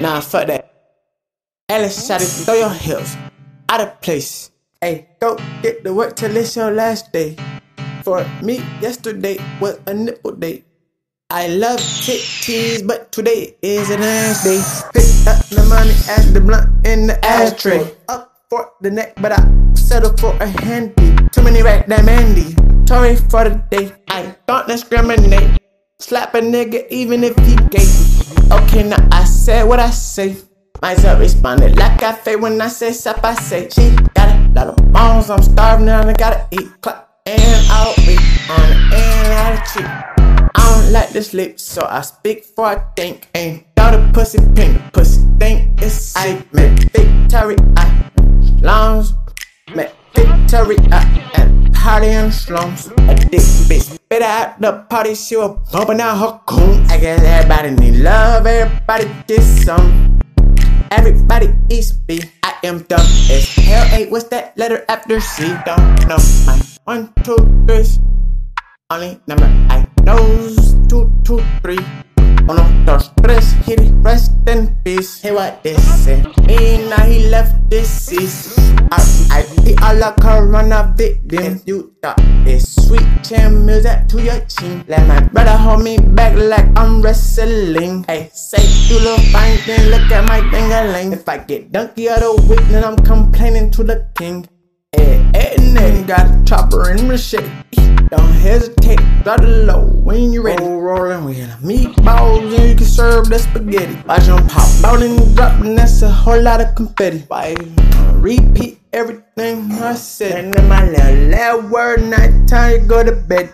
Nah, fuck that. Alice shot it, throw your hips out of place. Hey, go get the work till it's your last day. For me, yesterday was a nipple day. I love titties, but today is an ass day. Pick up the money, add the blunt in the ashtray. Up for the neck, but I settle for a handy. Too many right that Mandy. Sorry for the day. I don't discriminate. Slap a nigga even if he gay. Okay, now I said what I say. Myself responded like I fake when I say sup. I say she got a lot of bones. I'm starving and I gotta eat. Clap and I'll be on the end out cheek. I don't like to sleep, so I speak for I think. Ain't got a pussy pink, the pussy think it's sick. Man, victory, I lungs. Man, victory, I party in slums. A dick bitch spit out the party, she was bumping out her coon. I guess everybody need love, everybody get some. Everybody eats B. I am dumb as hell. Hey, what's that letter after C? Don't know my one, two, three. Only number I knows two, two, three. Uno, dos. Hit it, rest in peace. Hey, what they say? Hey, now he left deceased. I, I be a la corona victim. You thought this sweet chin music to your chin. Let my brother hold me back like I'm wrestling. Hey, say you look fine, then look at my dingling. If I get donkey of the week, then I'm complaining to the king. Hey, hey, nigga, got a chopper in my machete. Don't hesitate, drop it low when you ready. Roll, rolling with meatballs and you can serve the spaghetti. Watch them pop out and drop, and that's a whole lot of confetti. Why? Repeat everything I said. And then my little, little word, night time to go to bed.